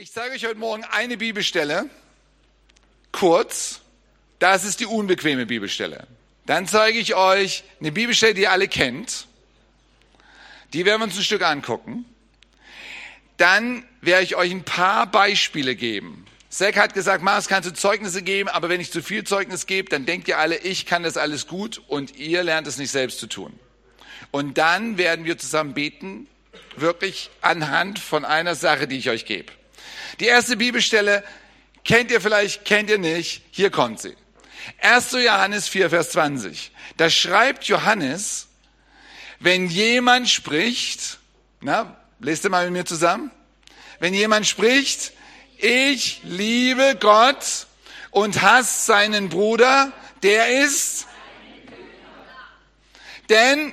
Ich zeige euch heute Morgen eine Bibelstelle, kurz. Das ist die unbequeme Bibelstelle. Dann zeige ich euch eine Bibelstelle, die ihr alle kennt. Die werden wir uns ein Stück angucken. Dann werde ich euch ein paar Beispiele geben. Zack hat gesagt, Mars, kannst du Zeugnisse geben, aber wenn ich zu viel Zeugnis gebe, dann denkt ihr alle, ich kann das alles gut und ihr lernt es nicht selbst zu tun. Und dann werden wir zusammen beten, wirklich anhand von einer Sache, die ich euch gebe. Die erste Bibelstelle kennt ihr vielleicht, kennt ihr nicht. Hier kommt sie. 1. Johannes 4, Vers 20. Da schreibt Johannes, wenn jemand spricht, na, lest ihr mal mit mir zusammen. Wenn jemand spricht, ich liebe Gott und hasse seinen Bruder, der ist, denn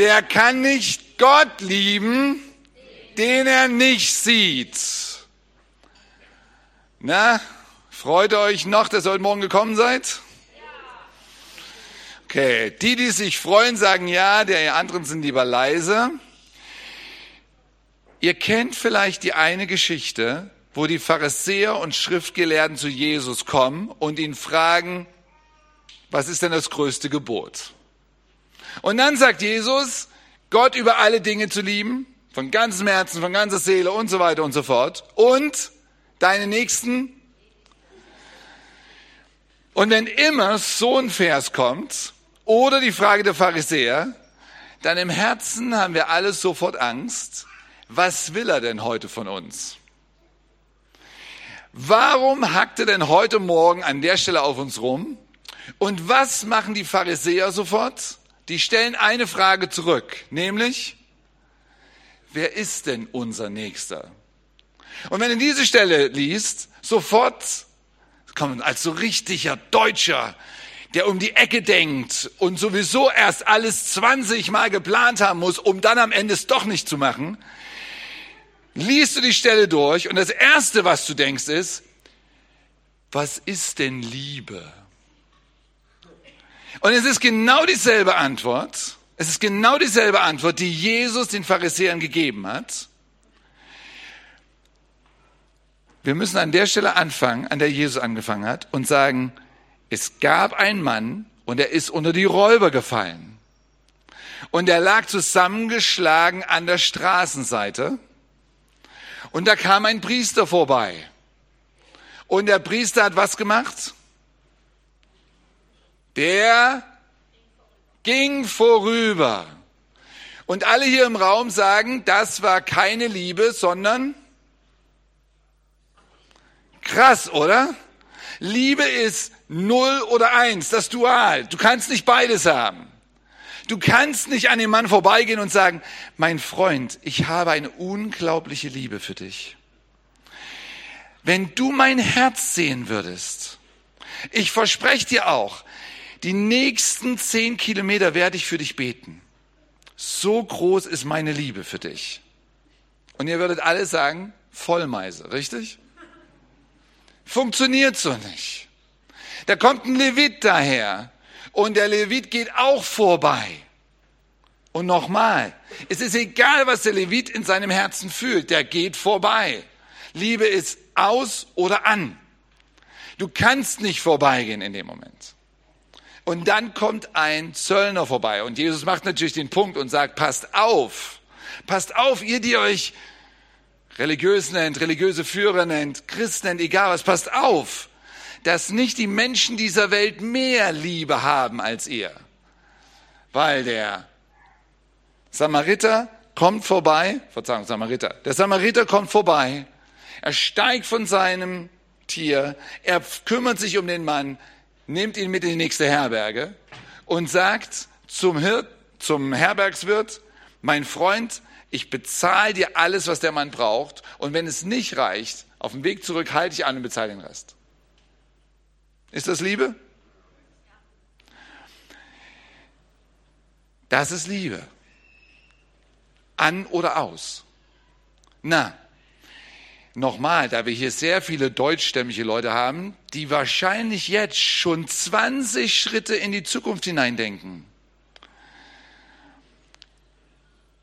der kann nicht Gott lieben, den er nicht sieht. Na, freut euch noch, dass ihr heute Morgen gekommen seid? Okay, die, die sich freuen, sagen ja, der anderen sind lieber leise. Ihr kennt vielleicht die eine Geschichte, wo die Pharisäer und Schriftgelehrten zu Jesus kommen und ihn fragen, was ist denn das größte Gebot? Und dann sagt Jesus, Gott über alle Dinge zu lieben, von ganzem Herzen, von ganzer Seele und so weiter und so fort. Und deine Nächsten. Und wenn immer so ein Vers kommt, oder die Frage der Pharisäer, dann im Herzen haben wir alles sofort Angst. Was will er denn heute von uns? Warum hackt er denn heute Morgen an der Stelle auf uns rum? Und was machen die Pharisäer sofort? Die stellen eine Frage zurück, nämlich, wer ist denn unser Nächster? Und wenn du diese Stelle liest, sofort kommt als so richtiger Deutscher, der um die Ecke denkt und sowieso erst alles 20 Mal geplant haben muss, um dann am Ende es doch nicht zu machen, liest du die Stelle durch und das Erste, was du denkst, ist, was ist denn Liebe? Und es ist genau dieselbe Antwort, es ist genau dieselbe Antwort, die Jesus den Pharisäern gegeben hat. Wir müssen an der Stelle anfangen, an der Jesus angefangen hat, und sagen, es gab einen Mann und er ist unter die Räuber gefallen. Und er lag zusammengeschlagen an der Straßenseite. Und da kam ein Priester vorbei. Und der Priester hat was gemacht? Der ging vorüber. Und alle hier im Raum sagen, das war keine Liebe, sondern krass, oder? Liebe ist null oder eins, das Dual. Du kannst nicht beides haben. Du kannst nicht an dem Mann vorbeigehen und sagen, mein Freund, ich habe eine unglaubliche Liebe für dich. Wenn du mein Herz sehen würdest, ich verspreche dir auch, die nächsten zehn Kilometer werde ich für dich beten. So groß ist meine Liebe für dich. Und ihr würdet alle sagen, Vollmeise, richtig? Funktioniert so nicht. Da kommt ein Levit daher und der Levit geht auch vorbei. Und nochmal, es ist egal, was der Levit in seinem Herzen fühlt, der geht vorbei. Liebe ist aus oder an. Du kannst nicht vorbeigehen in dem Moment. Und dann kommt ein Zöllner vorbei. Und Jesus macht natürlich den Punkt und sagt, passt auf, passt auf, ihr, die euch religiös nennt, religiöse Führer nennt, Christen nennt, egal was, passt auf, dass nicht die Menschen dieser Welt mehr Liebe haben als ihr. Weil der Samariter kommt vorbei, Verzeihung, Samariter, der Samariter kommt vorbei, er steigt von seinem Tier, er kümmert sich um den Mann, nimmt ihn mit in die nächste Herberge und sagt zum Hirt, zum Herbergswirt, mein Freund, ich bezahle dir alles, was der Mann braucht. Und wenn es nicht reicht, auf dem Weg zurück halte ich an und bezahle den Rest. Ist das Liebe? Das ist Liebe. An oder aus. Na, Nochmal, da wir hier sehr viele deutschstämmige Leute haben, die wahrscheinlich jetzt schon 20 Schritte in die Zukunft hineindenken.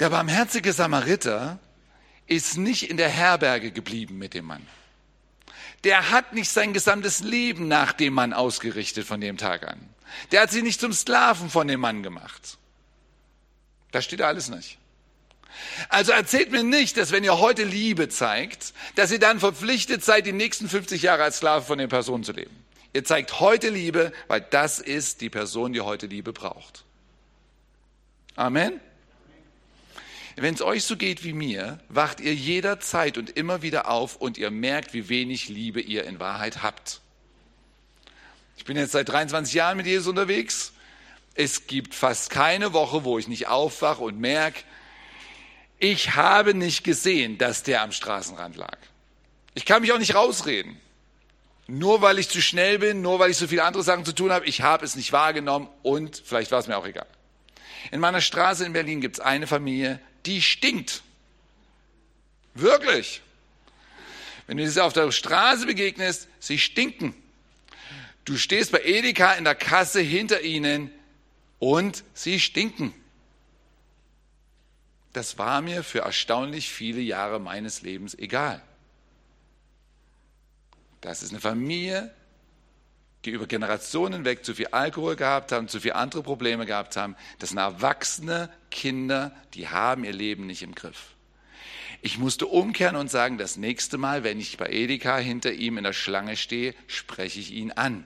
Der barmherzige Samariter ist nicht in der Herberge geblieben mit dem Mann. Der hat nicht sein gesamtes Leben nach dem Mann ausgerichtet von dem Tag an. Der hat sie nicht zum Sklaven von dem Mann gemacht. Das steht alles nicht. Also erzählt mir nicht, dass wenn ihr heute Liebe zeigt, dass ihr dann verpflichtet seid, die nächsten 50 Jahre als Sklave von den Personen zu leben. Ihr zeigt heute Liebe, weil das ist die Person, die heute Liebe braucht. Amen. Wenn es euch so geht wie mir, wacht ihr jederzeit und immer wieder auf und ihr merkt, wie wenig Liebe ihr in Wahrheit habt. Ich bin jetzt seit 23 Jahren mit Jesus unterwegs. Es gibt fast keine Woche, wo ich nicht aufwache und merke, ich habe nicht gesehen, dass der am Straßenrand lag. Ich kann mich auch nicht rausreden. Nur weil ich zu schnell bin, nur weil ich so viele andere Sachen zu tun habe, ich habe es nicht wahrgenommen und vielleicht war es mir auch egal. In meiner Straße in Berlin gibt es eine Familie, die stinkt. Wirklich. Wenn du sie auf der Straße begegnest, sie stinken. Du stehst bei Edeka in der Kasse hinter ihnen und sie stinken. Das war mir für erstaunlich viele Jahre meines Lebens egal. Das ist eine Familie, die über Generationen weg zu viel Alkohol gehabt haben, zu viele andere Probleme gehabt haben. Das sind erwachsene Kinder, die haben ihr Leben nicht im Griff. Ich musste umkehren und sagen, das nächste Mal, wenn ich bei Edeka hinter ihm in der Schlange stehe, spreche ich ihn an.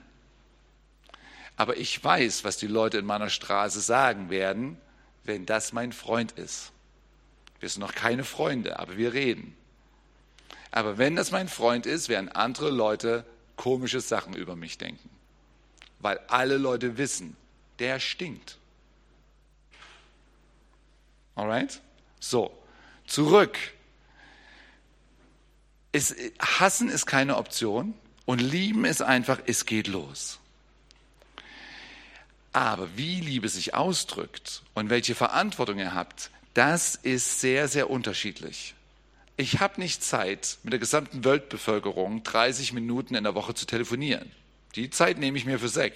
Aber ich weiß, was die Leute in meiner Straße sagen werden, wenn das mein Freund ist. Wir sind noch keine Freunde, aber wir reden. Aber wenn das mein Freund ist, werden andere Leute komische Sachen über mich denken. Weil alle Leute wissen, der stinkt. Alright? So, zurück. Es, hassen ist keine Option und lieben ist einfach, es geht los. Aber wie Liebe sich ausdrückt und welche Verantwortung ihr habt, das ist sehr, sehr unterschiedlich. Ich habe nicht Zeit, mit der gesamten Weltbevölkerung 30 Minuten in der Woche zu telefonieren. Die Zeit nehme ich mir für Sek.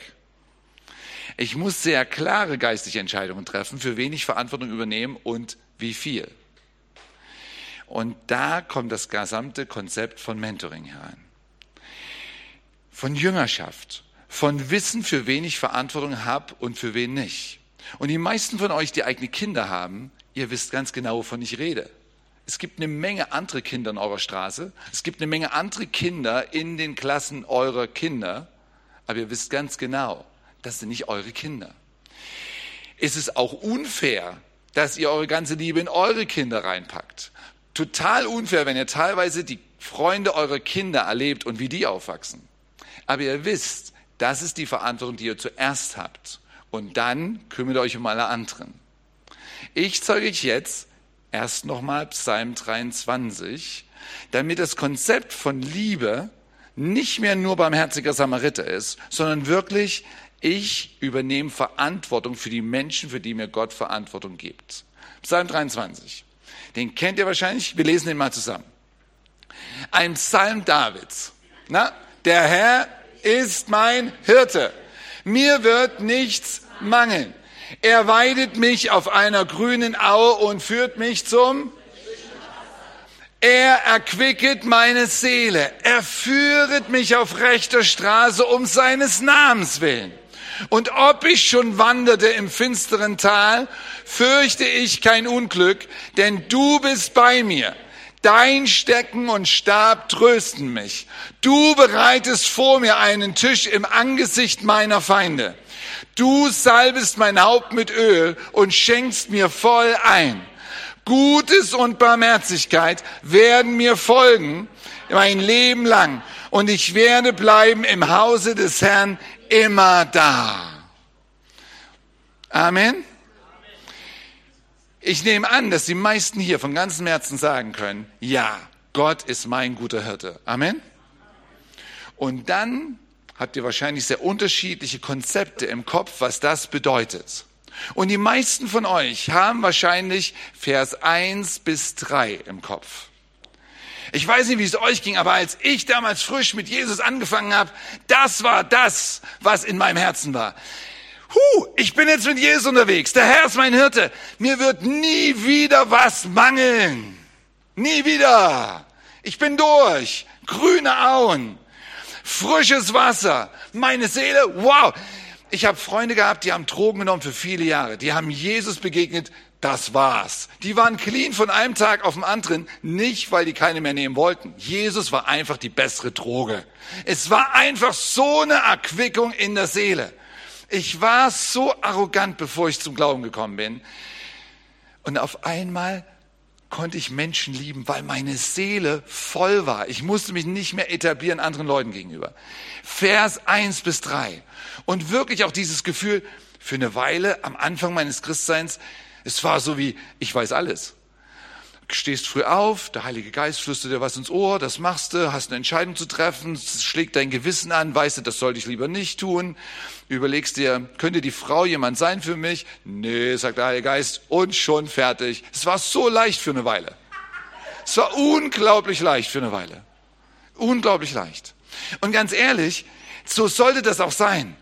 Ich muss sehr klare geistige Entscheidungen treffen, für wen ich Verantwortung übernehmen und wie viel. Und da kommt das gesamte Konzept von Mentoring herein. Von Jüngerschaft, von Wissen, für wen ich Verantwortung habe und für wen nicht. Und die meisten von euch, die eigene Kinder haben, ihr wisst ganz genau, wovon ich rede. Es gibt eine Menge andere Kinder in eurer Straße. Es gibt eine Menge andere Kinder in den Klassen eurer Kinder. Aber ihr wisst ganz genau, das sind nicht eure Kinder. Es ist auch unfair, dass ihr eure ganze Liebe in eure Kinder reinpackt. Total unfair, wenn ihr teilweise die Freunde eurer Kinder erlebt und wie die aufwachsen. Aber ihr wisst, das ist die Verantwortung, die ihr zuerst habt. Und dann kümmert euch um alle anderen. Ich zeige euch jetzt erst nochmal Psalm 23, damit das Konzept von Liebe nicht mehr nur barmherziger Samariter ist, sondern wirklich, ich übernehme Verantwortung für die Menschen, für die mir Gott Verantwortung gibt. Psalm 23. Den kennt ihr wahrscheinlich. Wir lesen den mal zusammen. Ein Psalm Davids. Na, der Herr ist mein Hirte. Mir wird nichts mangeln. Er weidet mich auf einer grünen Aue und führt mich zum er erquicket meine Seele. Er führet mich auf rechter Straße um seines Namens willen. Und ob ich schon wanderte im finsteren Tal, fürchte ich kein Unglück, denn du bist bei mir. Dein Stecken und Stab trösten mich. Du bereitest vor mir einen Tisch im Angesicht meiner Feinde. Du salbest mein Haupt mit Öl und schenkst mir voll ein. Gutes und Barmherzigkeit werden mir folgen mein Leben lang und ich werde bleiben im Hause des Herrn immer da. Amen. Ich nehme an, dass die meisten hier von ganzem Herzen sagen können, ja, Gott ist mein guter Hirte. Amen. Und dann habt ihr wahrscheinlich sehr unterschiedliche Konzepte im Kopf, was das bedeutet. Und die meisten von euch haben wahrscheinlich Vers 1 bis 3 im Kopf. Ich weiß nicht, wie es euch ging, aber als ich damals frisch mit Jesus angefangen habe, das war das, was in meinem Herzen war. Huh, ich bin jetzt mit Jesus unterwegs. Der Herr ist mein Hirte. Mir wird nie wieder was mangeln. Nie wieder. Ich bin durch. Grüne Auen. Frisches Wasser. Meine Seele, wow. Ich habe Freunde gehabt, die haben Drogen genommen für viele Jahre. Die haben Jesus begegnet. Das war's. Die waren clean von einem Tag auf den anderen. Nicht, weil die keine mehr nehmen wollten. Jesus war einfach die bessere Droge. Es war einfach so eine Erquickung in der Seele. Ich war so arrogant, bevor ich zum Glauben gekommen bin. Und auf einmal konnte ich Menschen lieben, weil meine Seele voll war. Ich musste mich nicht mehr etablieren anderen Leuten gegenüber. Vers eins bis drei Und wirklich auch dieses Gefühl, für eine Weile am Anfang meines Christseins, es war so wie, ich weiß alles stehst früh auf, der Heilige Geist flüstert dir was ins Ohr, das machst du, hast eine Entscheidung zu treffen, schlägt dein Gewissen an, weißt du, das sollte ich lieber nicht tun, überlegst dir, könnte die Frau jemand sein für mich? Nee, sagt der Heilige Geist, und schon fertig. Es war so leicht für eine Weile. Es war unglaublich leicht für eine Weile. Unglaublich leicht. Und ganz ehrlich, so sollte das auch sein.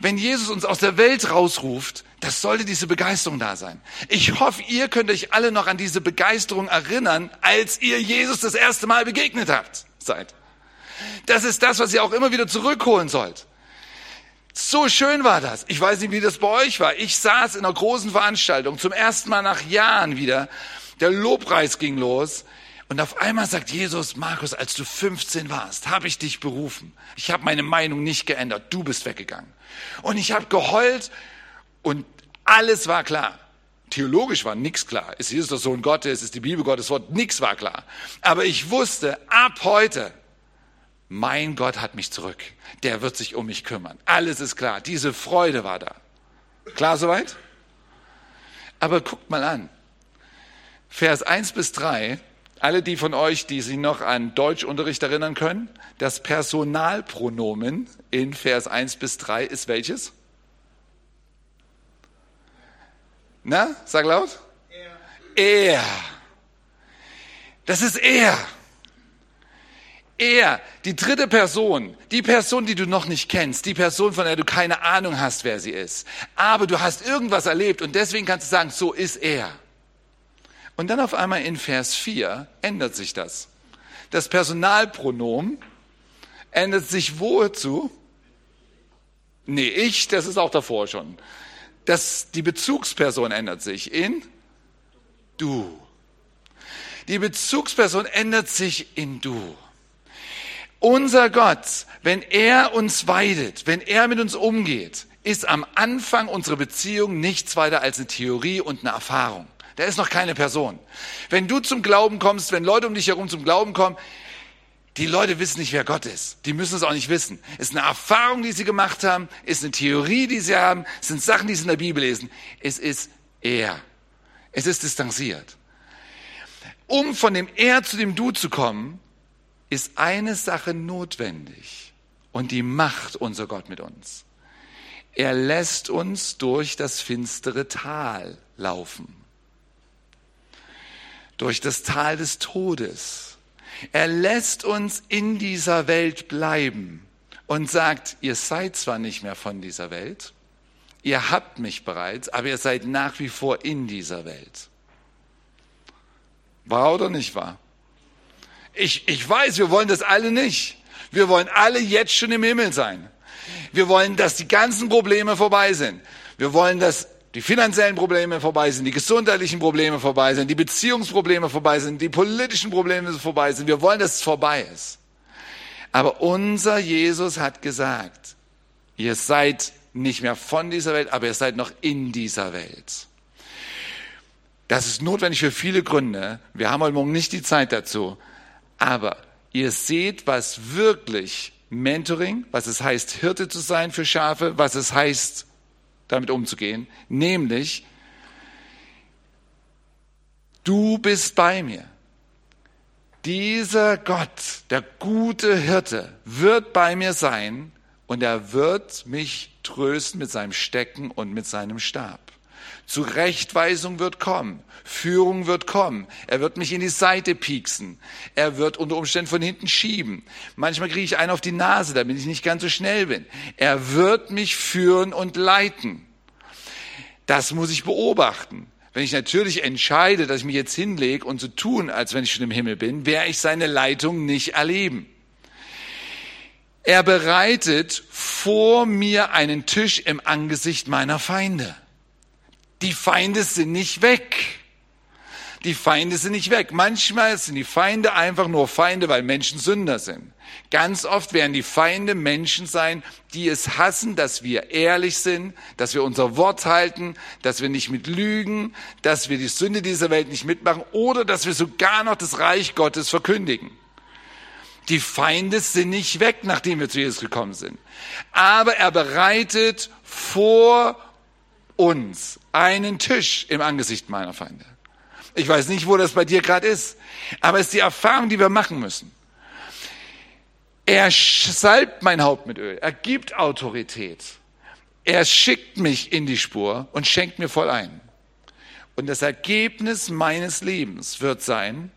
Wenn Jesus uns aus der Welt rausruft, das sollte diese Begeisterung da sein. Ich hoffe, ihr könnt euch alle noch an diese Begeisterung erinnern, als ihr Jesus das erste Mal begegnet habt, seid. Das ist das, was ihr auch immer wieder zurückholen sollt. So schön war das. Ich weiß nicht, wie das bei euch war. Ich saß in einer großen Veranstaltung, zum ersten Mal nach Jahren wieder. Der Lobpreis ging los. Und auf einmal sagt Jesus, Markus, als du 15 warst, habe ich dich berufen. Ich habe meine Meinung nicht geändert. Du bist weggegangen. Und ich habe geheult und alles war klar. Theologisch war nichts klar. Ist Jesus der Sohn Gottes? Ist die Bibel Gottes Wort? Nichts war klar. Aber ich wusste, ab heute, mein Gott hat mich zurück. Der wird sich um mich kümmern. Alles ist klar. Diese Freude war da. Klar soweit? Aber guckt mal an. Vers 1 bis 3 alle die von euch, die sich noch an Deutschunterricht erinnern können, das Personalpronomen in Vers 1 bis 3 ist welches? Na, sag laut. Er. er. Das ist er. Er, die dritte Person, die Person, die du noch nicht kennst, die Person, von der du keine Ahnung hast, wer sie ist. Aber du hast irgendwas erlebt und deswegen kannst du sagen, so ist er. Und dann auf einmal in Vers 4 ändert sich das. Das Personalpronomen ändert sich wozu? Nee, ich, das ist auch davor schon. Das, die Bezugsperson ändert sich in du. Die Bezugsperson ändert sich in du. Unser Gott, wenn er uns weidet, wenn er mit uns umgeht, ist am Anfang unserer Beziehung nichts weiter als eine Theorie und eine Erfahrung. Der ist noch keine Person. Wenn du zum Glauben kommst, wenn Leute um dich herum zum Glauben kommen, die Leute wissen nicht, wer Gott ist. Die müssen es auch nicht wissen. Ist eine Erfahrung, die sie gemacht haben, ist eine Theorie, die sie haben, es sind Sachen, die sie in der Bibel lesen. Es ist er. Es ist distanziert. Um von dem Er zu dem Du zu kommen, ist eine Sache notwendig. Und die macht unser Gott mit uns. Er lässt uns durch das finstere Tal laufen durch das Tal des Todes. Er lässt uns in dieser Welt bleiben und sagt, ihr seid zwar nicht mehr von dieser Welt, ihr habt mich bereits, aber ihr seid nach wie vor in dieser Welt. War oder nicht wahr? Ich, ich weiß, wir wollen das alle nicht. Wir wollen alle jetzt schon im Himmel sein. Wir wollen, dass die ganzen Probleme vorbei sind. Wir wollen, dass die finanziellen Probleme vorbei sind, die gesundheitlichen Probleme vorbei sind, die Beziehungsprobleme vorbei sind, die politischen Probleme vorbei sind. Wir wollen, dass es vorbei ist. Aber unser Jesus hat gesagt, ihr seid nicht mehr von dieser Welt, aber ihr seid noch in dieser Welt. Das ist notwendig für viele Gründe. Wir haben heute Morgen nicht die Zeit dazu. Aber ihr seht, was wirklich Mentoring, was es heißt, Hirte zu sein für Schafe, was es heißt, damit umzugehen, nämlich, du bist bei mir. Dieser Gott, der gute Hirte, wird bei mir sein und er wird mich trösten mit seinem Stecken und mit seinem Stab. Zurechtweisung wird kommen, Führung wird kommen. Er wird mich in die Seite pieksen. Er wird unter Umständen von hinten schieben. Manchmal kriege ich einen auf die Nase, damit ich nicht ganz so schnell bin. Er wird mich führen und leiten. Das muss ich beobachten. Wenn ich natürlich entscheide, dass ich mich jetzt hinlege und so tun, als wenn ich schon im Himmel bin, werde ich seine Leitung nicht erleben. Er bereitet vor mir einen Tisch im Angesicht meiner Feinde. Die Feinde sind nicht weg. Die Feinde sind nicht weg. Manchmal sind die Feinde einfach nur Feinde, weil Menschen Sünder sind. Ganz oft werden die Feinde Menschen sein, die es hassen, dass wir ehrlich sind, dass wir unser Wort halten, dass wir nicht mit lügen, dass wir die Sünde dieser Welt nicht mitmachen oder dass wir sogar noch das Reich Gottes verkündigen. Die Feinde sind nicht weg, nachdem wir zu Jesus gekommen sind. Aber er bereitet vor uns einen Tisch im Angesicht meiner Feinde. Ich weiß nicht, wo das bei dir gerade ist, aber es ist die Erfahrung, die wir machen müssen. Er salbt mein Haupt mit Öl. Er gibt Autorität. Er schickt mich in die Spur und schenkt mir voll ein. Und das Ergebnis meines Lebens wird sein,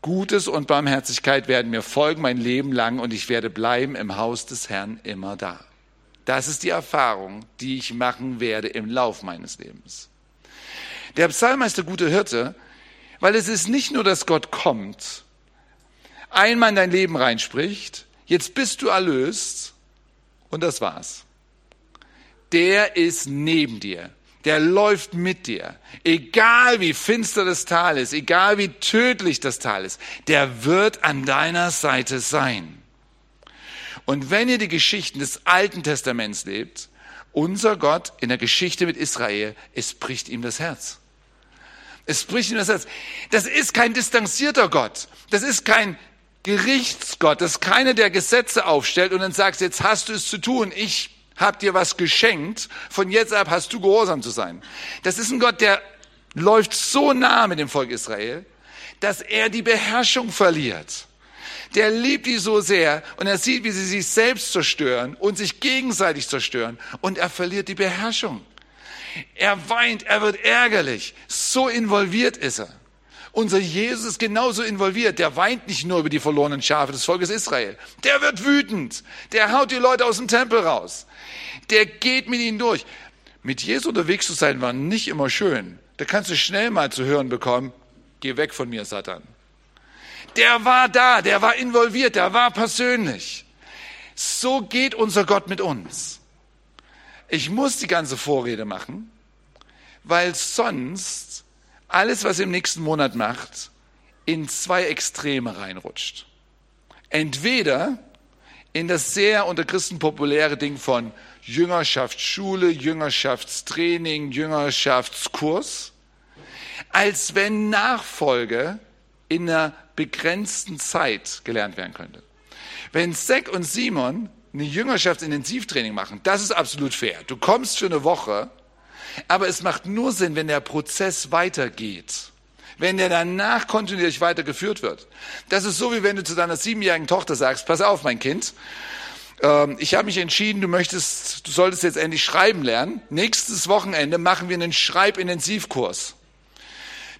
Gutes und Barmherzigkeit werden mir folgen mein Leben lang und ich werde bleiben im Haus des Herrn immer da. Das ist die Erfahrung, die ich machen werde im Lauf meines Lebens. Der Psalm heißt der gute Hirte, weil es ist nicht nur, dass Gott kommt, einmal in dein Leben reinspricht, jetzt bist du erlöst und das war's. Der ist neben dir. Der läuft mit dir. Egal wie finster das Tal ist, egal wie tödlich das Tal ist, der wird an deiner Seite sein. Und wenn ihr die Geschichten des Alten Testaments lebt, unser Gott in der Geschichte mit Israel, es bricht ihm das Herz. Es bricht ihm das Herz. Das ist kein distanzierter Gott. Das ist kein Gerichtsgott, das ist keiner, der Gesetze aufstellt und dann sagt, jetzt hast du es zu tun, ich habe dir was geschenkt, von jetzt ab hast du gehorsam zu sein. Das ist ein Gott, der läuft so nah mit dem Volk Israel, dass er die Beherrschung verliert. Der liebt die so sehr und er sieht, wie sie sich selbst zerstören und sich gegenseitig zerstören und er verliert die Beherrschung. Er weint, er wird ärgerlich. So involviert ist er. Unser Jesus ist genauso involviert. Der weint nicht nur über die verlorenen Schafe des Volkes Israel. Der wird wütend. Der haut die Leute aus dem Tempel raus. Der geht mit ihnen durch. Mit Jesus unterwegs zu sein war nicht immer schön. Da kannst du schnell mal zu hören bekommen, geh weg von mir, Satan. Der war da, der war involviert, der war persönlich. So geht unser Gott mit uns. Ich muss die ganze Vorrede machen, weil sonst alles, was im nächsten Monat macht, in zwei Extreme reinrutscht. Entweder in das sehr unter Christen populäre Ding von Jüngerschaftsschule, Jüngerschaftstraining, Jüngerschaftskurs, als wenn Nachfolge in einer begrenzten Zeit gelernt werden könnte. Wenn Zack und Simon eine Jüngerschaftsintensivtraining machen, das ist absolut fair. Du kommst für eine Woche aber es macht nur Sinn, wenn der Prozess weitergeht. Wenn der danach kontinuierlich weitergeführt wird. Das ist so, wie wenn du zu deiner siebenjährigen Tochter sagst, pass auf, mein Kind, ähm, ich habe mich entschieden, du möchtest, du solltest jetzt endlich schreiben lernen. Nächstes Wochenende machen wir einen Schreibintensivkurs.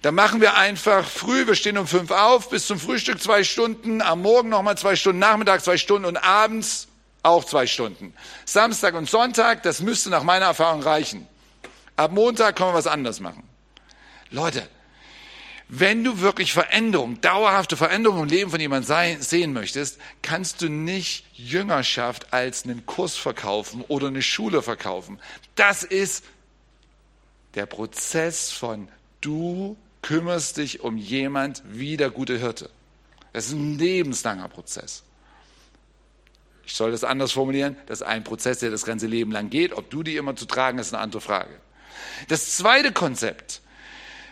Da machen wir einfach früh, wir stehen um fünf auf, bis zum Frühstück zwei Stunden, am Morgen nochmal zwei Stunden, Nachmittag zwei Stunden und abends auch zwei Stunden. Samstag und Sonntag, das müsste nach meiner Erfahrung reichen. Ab Montag können wir was anderes machen. Leute, wenn du wirklich Veränderung, dauerhafte Veränderung im Leben von jemandem sehen möchtest, kannst du nicht Jüngerschaft als einen Kurs verkaufen oder eine Schule verkaufen. Das ist der Prozess von du kümmerst dich um jemand wie der gute Hirte. Das ist ein lebenslanger Prozess. Ich soll das anders formulieren. Das ist ein Prozess, der das ganze Leben lang geht. Ob du die immer zu tragen, ist eine andere Frage. Das zweite Konzept.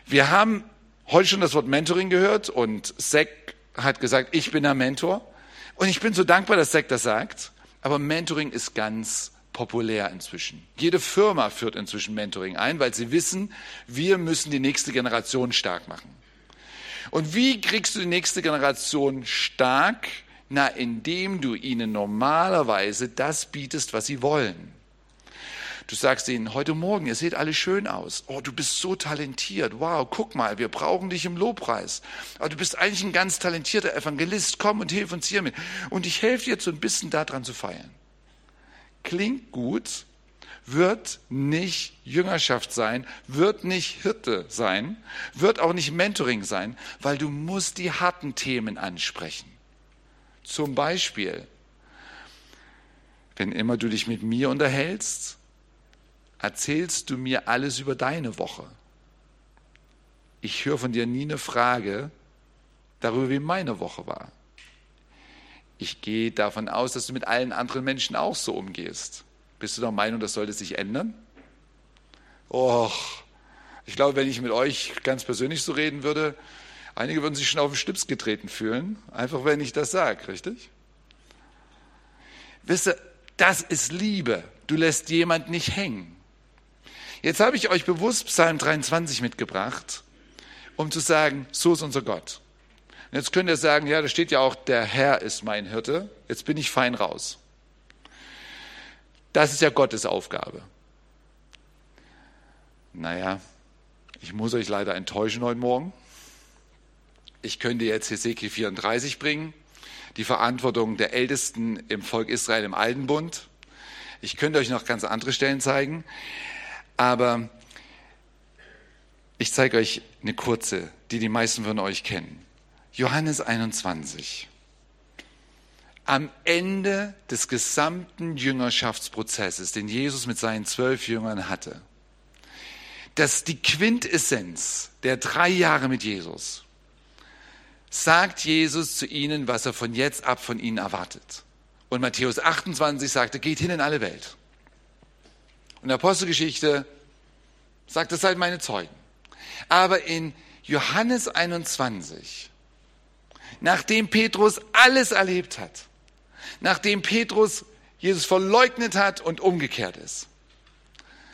Wir haben heute schon das Wort Mentoring gehört und Zack hat gesagt, ich bin der Mentor. Und ich bin so dankbar, dass Zack das sagt. Aber Mentoring ist ganz populär inzwischen. Jede Firma führt inzwischen Mentoring ein, weil sie wissen, wir müssen die nächste Generation stark machen. Und wie kriegst du die nächste Generation stark? Na, indem du ihnen normalerweise das bietest, was sie wollen. Du sagst ihnen, heute Morgen, ihr seht alle schön aus. Oh, du bist so talentiert. Wow, guck mal, wir brauchen dich im Lobpreis. Aber du bist eigentlich ein ganz talentierter Evangelist. Komm und hilf uns hiermit. Und ich helfe dir so ein bisschen daran zu feiern. Klingt gut, wird nicht Jüngerschaft sein, wird nicht Hirte sein, wird auch nicht Mentoring sein, weil du musst die harten Themen ansprechen. Zum Beispiel, wenn immer du dich mit mir unterhältst, erzählst du mir alles über deine Woche. Ich höre von dir nie eine Frage darüber, wie meine Woche war. Ich gehe davon aus, dass du mit allen anderen Menschen auch so umgehst. Bist du der Meinung, das sollte sich ändern? Och, ich glaube, wenn ich mit euch ganz persönlich so reden würde, einige würden sich schon auf den Stips getreten fühlen, einfach wenn ich das sage, richtig? Wisst ihr, das ist Liebe. Du lässt jemand nicht hängen. Jetzt habe ich euch bewusst Psalm 23 mitgebracht, um zu sagen, so ist unser Gott. Und jetzt könnt ihr sagen, ja, da steht ja auch, der Herr ist mein Hirte. Jetzt bin ich fein raus. Das ist ja Gottes Aufgabe. Naja, ich muss euch leider enttäuschen heute Morgen. Ich könnte jetzt Hesekiel 34 bringen, die Verantwortung der Ältesten im Volk Israel im Alten Bund. Ich könnte euch noch ganz andere Stellen zeigen, aber ich zeige euch eine kurze, die die meisten von euch kennen. Johannes 21. Am Ende des gesamten Jüngerschaftsprozesses, den Jesus mit seinen zwölf Jüngern hatte, dass die Quintessenz der drei Jahre mit Jesus, sagt Jesus zu ihnen, was er von jetzt ab von ihnen erwartet. Und Matthäus 28 sagte, geht hin in alle Welt. Und Apostelgeschichte sagt, das seid meine Zeugen. Aber in Johannes 21 nachdem Petrus alles erlebt hat, nachdem Petrus Jesus verleugnet hat und umgekehrt ist,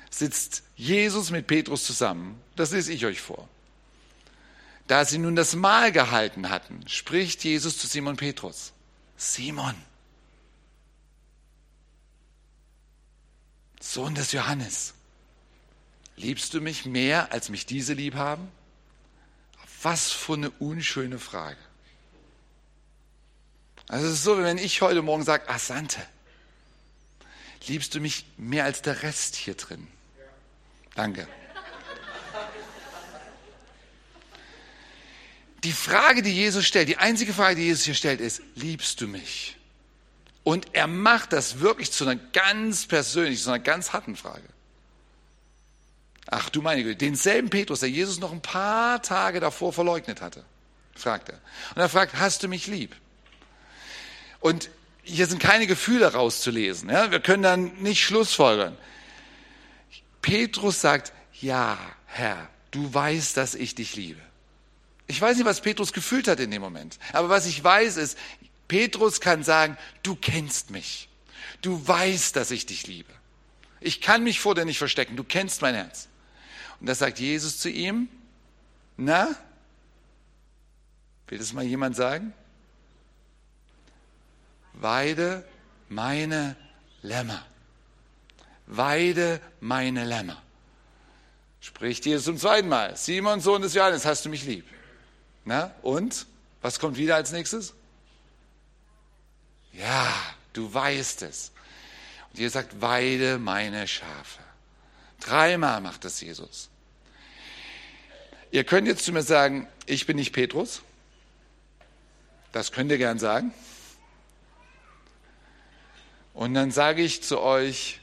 sitzt Jesus mit Petrus zusammen. Das lese ich euch vor. Da sie nun das Mahl gehalten hatten, spricht Jesus zu Simon Petrus. Simon, Sohn des Johannes, liebst du mich mehr, als mich diese lieb haben? Was für eine unschöne Frage. Also es ist so, wenn ich heute Morgen sage, Asante, liebst du mich mehr als der Rest hier drin? Danke. Die Frage, die Jesus stellt, die einzige Frage, die Jesus hier stellt, ist, liebst du mich? Und er macht das wirklich zu einer ganz persönlichen, zu einer ganz harten Frage. Ach du meine Güte, denselben Petrus, der Jesus noch ein paar Tage davor verleugnet hatte, fragt er. Und er fragt, hast du mich lieb? Und hier sind keine Gefühle rauszulesen. Ja? Wir können dann nicht Schlussfolgern. Petrus sagt, ja, Herr, du weißt, dass ich dich liebe. Ich weiß nicht, was Petrus gefühlt hat in dem Moment. Aber was ich weiß ist, Petrus kann sagen, du kennst mich. Du weißt, dass ich dich liebe. Ich kann mich vor dir nicht verstecken. Du kennst mein Herz. Und da sagt Jesus zu ihm, na, will das mal jemand sagen? Weide meine Lämmer. Weide meine Lämmer. Spricht Jesus zum zweiten Mal. Simon, Sohn des Johannes, hast du mich lieb? Na, und? Was kommt wieder als nächstes? Ja, du weißt es. Und ihr sagt, weide meine Schafe. Dreimal macht das Jesus. Ihr könnt jetzt zu mir sagen, ich bin nicht Petrus. Das könnt ihr gern sagen. Und dann sage ich zu euch,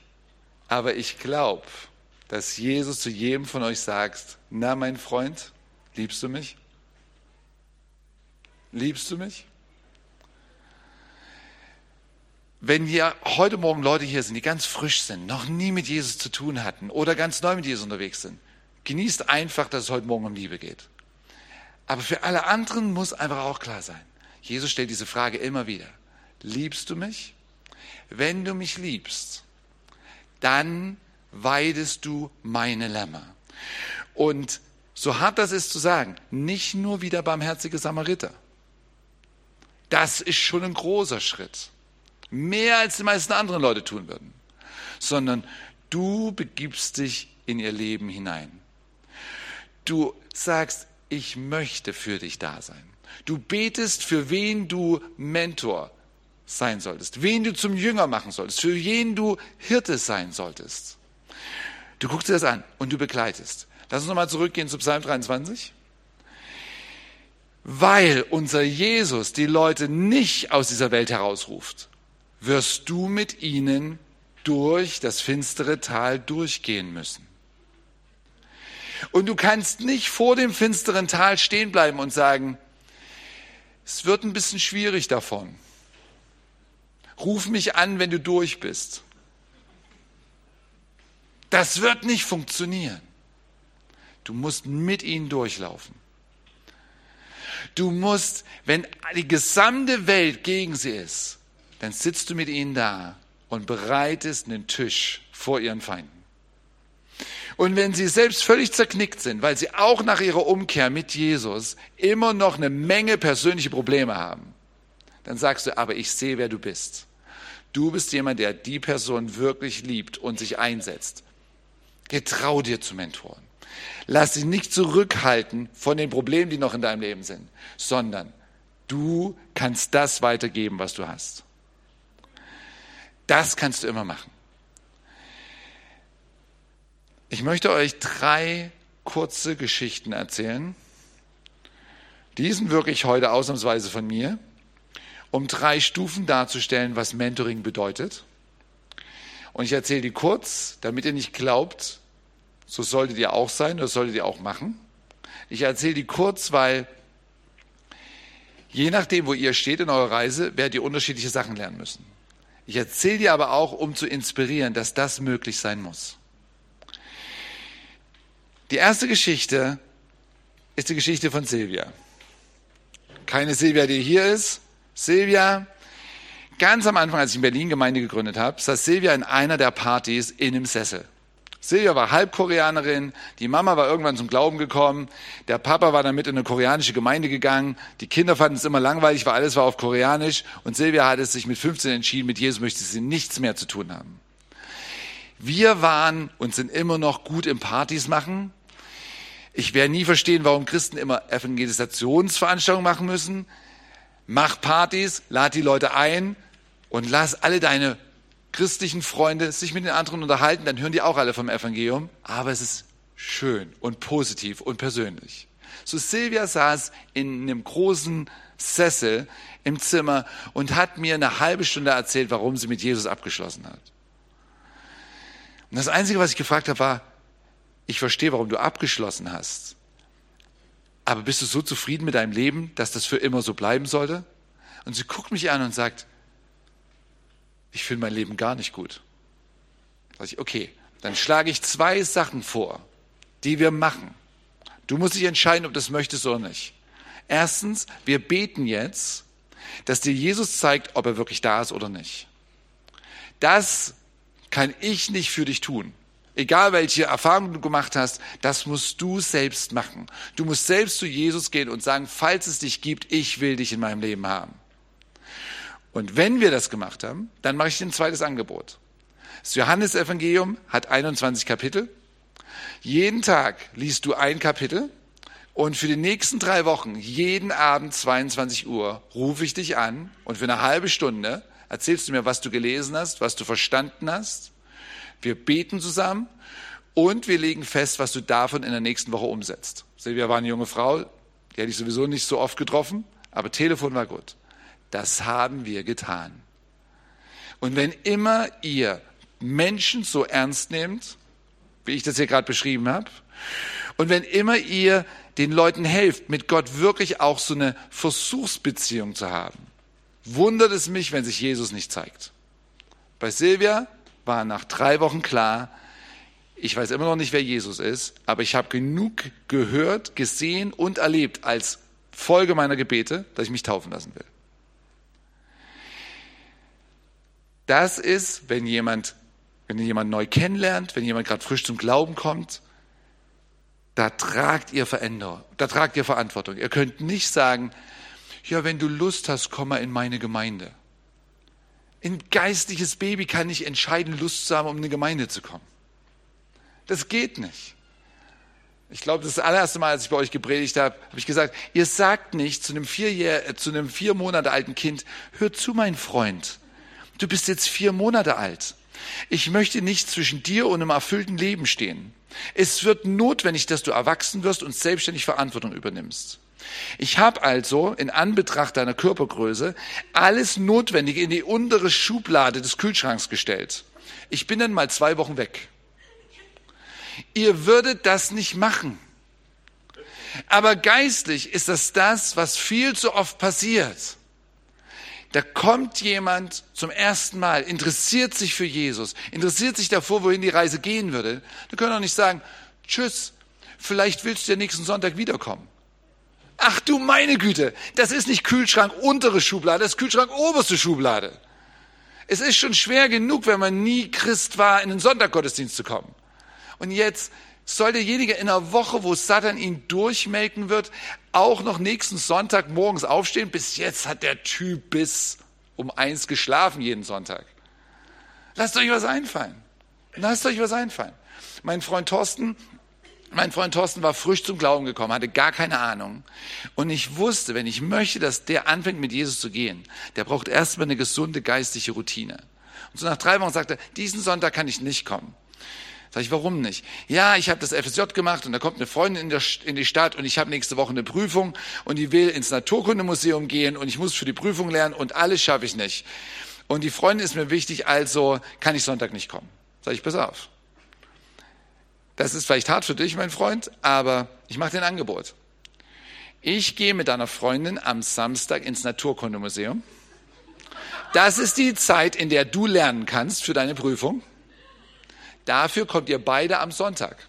aber ich glaube, dass Jesus zu jedem von euch sagt, na mein Freund, liebst du mich? Liebst du mich? Wenn hier heute Morgen Leute hier sind, die ganz frisch sind, noch nie mit Jesus zu tun hatten oder ganz neu mit Jesus unterwegs sind, genießt einfach, dass es heute Morgen um Liebe geht. Aber für alle anderen muss einfach auch klar sein, Jesus stellt diese Frage immer wieder. Liebst du mich? Wenn du mich liebst, dann weidest du meine Lämmer. Und so hart das ist zu sagen, nicht nur wie der barmherzige Samariter. Das ist schon ein großer Schritt. Mehr als die meisten anderen Leute tun würden. Sondern du begibst dich in ihr Leben hinein. Du sagst, ich möchte für dich da sein. Du betest, für wen du Mentor, sein solltest, wen du zum Jünger machen solltest, für wen du Hirte sein solltest. Du guckst dir das an und du begleitest. Lass uns nochmal zurückgehen zu Psalm 23. Weil unser Jesus die Leute nicht aus dieser Welt herausruft, wirst du mit ihnen durch das finstere Tal durchgehen müssen. Und du kannst nicht vor dem finsteren Tal stehen bleiben und sagen, es wird ein bisschen schwierig davon. Ruf mich an, wenn du durch bist. Das wird nicht funktionieren. Du musst mit ihnen durchlaufen. Du musst, wenn die gesamte Welt gegen sie ist, dann sitzt du mit ihnen da und bereitest einen Tisch vor ihren Feinden. Und wenn sie selbst völlig zerknickt sind, weil sie auch nach ihrer Umkehr mit Jesus immer noch eine Menge persönliche Probleme haben, dann sagst du, aber ich sehe, wer du bist. Du bist jemand, der die Person wirklich liebt und sich einsetzt. Getrau dir zu mentoren. Lass dich nicht zurückhalten von den Problemen, die noch in deinem Leben sind, sondern du kannst das weitergeben, was du hast. Das kannst du immer machen. Ich möchte euch drei kurze Geschichten erzählen. Die sind wirklich heute ausnahmsweise von mir, um drei Stufen darzustellen, was Mentoring bedeutet. Und ich erzähle die kurz, damit ihr nicht glaubt, so solltet ihr auch sein, das solltet ihr auch machen. Ich erzähle die kurz, weil je nachdem, wo ihr steht in eurer Reise, werdet ihr unterschiedliche Sachen lernen müssen. Ich erzähle dir aber auch, um zu inspirieren, dass das möglich sein muss. Die erste Geschichte ist die Geschichte von Silvia. Keine Silvia, die hier ist. Silvia, ganz am Anfang, als ich in Berlin Gemeinde gegründet habe, saß Silvia in einer der Partys in einem Sessel. Silvia war Halbkoreanerin, die Mama war irgendwann zum Glauben gekommen, der Papa war damit in eine koreanische Gemeinde gegangen, die Kinder fanden es immer langweilig, weil alles war auf Koreanisch und Silvia hat es sich mit 15 entschieden, mit Jesus möchte sie nichts mehr zu tun haben. Wir waren und sind immer noch gut im Partys machen. Ich werde nie verstehen, warum Christen immer Evangelisationsveranstaltungen machen müssen. Mach Partys, lad die Leute ein und lass alle deine christlichen Freunde sich mit den anderen unterhalten, dann hören die auch alle vom Evangelium. Aber es ist schön und positiv und persönlich. So Silvia saß in einem großen Sessel im Zimmer und hat mir eine halbe Stunde erzählt, warum sie mit Jesus abgeschlossen hat. Und das Einzige, was ich gefragt habe, war, ich verstehe, warum du abgeschlossen hast. Aber bist du so zufrieden mit deinem Leben, dass das für immer so bleiben sollte? Und sie guckt mich an und sagt, ich finde mein Leben gar nicht gut. Sag ich, okay, dann schlage ich zwei Sachen vor, die wir machen. Du musst dich entscheiden, ob du das möchtest oder nicht. Erstens, wir beten jetzt, dass dir Jesus zeigt, ob er wirklich da ist oder nicht. Das kann ich nicht für dich tun. Egal welche Erfahrungen du gemacht hast, das musst du selbst machen. Du musst selbst zu Jesus gehen und sagen, falls es dich gibt, ich will dich in meinem Leben haben. Und wenn wir das gemacht haben, dann mache ich dir ein zweites Angebot. Das Johannesevangelium hat 21 Kapitel. Jeden Tag liest du ein Kapitel und für die nächsten drei Wochen, jeden Abend 22 Uhr, rufe ich dich an und für eine halbe Stunde erzählst du mir, was du gelesen hast, was du verstanden hast. Wir beten zusammen und wir legen fest, was du davon in der nächsten Woche umsetzt. Silvia war eine junge Frau, die hätte ich sowieso nicht so oft getroffen, aber Telefon war gut. Das haben wir getan. Und wenn immer ihr Menschen so ernst nehmt, wie ich das hier gerade beschrieben habe, und wenn immer ihr den Leuten helft, mit Gott wirklich auch so eine Versuchsbeziehung zu haben, wundert es mich, wenn sich Jesus nicht zeigt. Bei Silvia war nach drei Wochen klar, ich weiß immer noch nicht, wer Jesus ist, aber ich habe genug gehört, gesehen und erlebt als Folge meiner Gebete, dass ich mich taufen lassen will. Das ist, wenn jemand, wenn jemand neu kennenlernt, wenn jemand gerade frisch zum Glauben kommt, da tragt ihr Veränderung, da tragt ihr Verantwortung. Ihr könnt nicht sagen, ja, wenn du Lust hast, komm mal in meine Gemeinde. Ein geistliches Baby kann nicht entscheiden, Lust zu haben, um in eine Gemeinde zu kommen. Das geht nicht. Ich glaube, das, das allererste Mal, als ich bei euch gepredigt habe, habe ich gesagt, ihr sagt nicht zu einem, vier, zu einem vier Monate alten Kind, hör zu, mein Freund, du bist jetzt vier Monate alt. Ich möchte nicht zwischen dir und einem erfüllten Leben stehen. Es wird notwendig, dass du erwachsen wirst und selbstständig Verantwortung übernimmst. Ich habe also in Anbetracht deiner Körpergröße alles Notwendige in die untere Schublade des Kühlschranks gestellt. Ich bin dann mal zwei Wochen weg. Ihr würdet das nicht machen. Aber geistlich ist das das, was viel zu oft passiert. Da kommt jemand zum ersten Mal, interessiert sich für Jesus, interessiert sich davor, wohin die Reise gehen würde. Da können wir auch nicht sagen, tschüss, vielleicht willst du ja nächsten Sonntag wiederkommen. Ach du meine Güte, das ist nicht Kühlschrank untere Schublade, das ist Kühlschrank oberste Schublade. Es ist schon schwer genug, wenn man nie Christ war, in den Sonntaggottesdienst zu kommen. Und jetzt soll derjenige in einer Woche, wo Satan ihn durchmelken wird, auch noch nächsten Sonntag morgens aufstehen. Bis jetzt hat der Typ bis um eins geschlafen jeden Sonntag. Lasst euch was einfallen. Lasst euch was einfallen. Mein Freund Thorsten, mein Freund Thorsten war frisch zum Glauben gekommen, hatte gar keine Ahnung. Und ich wusste, wenn ich möchte, dass der anfängt mit Jesus zu gehen, der braucht erstmal eine gesunde geistliche Routine. Und so nach drei Wochen sagte er, diesen Sonntag kann ich nicht kommen. Sag ich, warum nicht? Ja, ich habe das FSJ gemacht und da kommt eine Freundin in, der, in die Stadt und ich habe nächste Woche eine Prüfung und die will ins Naturkundemuseum gehen und ich muss für die Prüfung lernen und alles schaffe ich nicht. Und die Freundin ist mir wichtig, also kann ich Sonntag nicht kommen. Sag ich, pass auf. Das ist vielleicht hart für dich, mein Freund, aber ich mache dir ein Angebot. Ich gehe mit deiner Freundin am Samstag ins Naturkundemuseum. Das ist die Zeit, in der du lernen kannst für deine Prüfung. Dafür kommt ihr beide am Sonntag.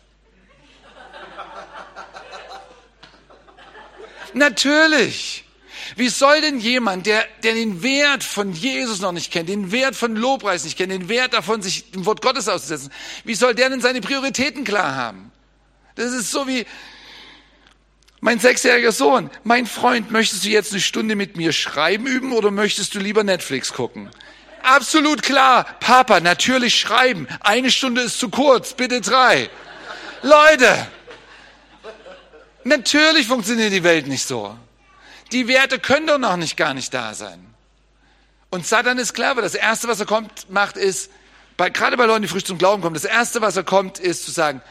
Natürlich. Wie soll denn jemand, der, der den Wert von Jesus noch nicht kennt, den Wert von Lobpreis nicht kennt, den Wert davon, sich dem Wort Gottes auszusetzen, wie soll der denn seine Prioritäten klar haben? Das ist so wie mein sechsjähriger Sohn. Mein Freund, möchtest du jetzt eine Stunde mit mir schreiben üben oder möchtest du lieber Netflix gucken? absolut klar. Papa, natürlich schreiben. Eine Stunde ist zu kurz, bitte drei. Leute, natürlich funktioniert die Welt nicht so. Die Werte können doch noch nicht gar nicht da sein. Und Satan ist clever. Das Erste, was er kommt, macht, ist, bei, gerade bei Leuten, die frisch zum Glauben kommen, das Erste, was er kommt, ist zu sagen,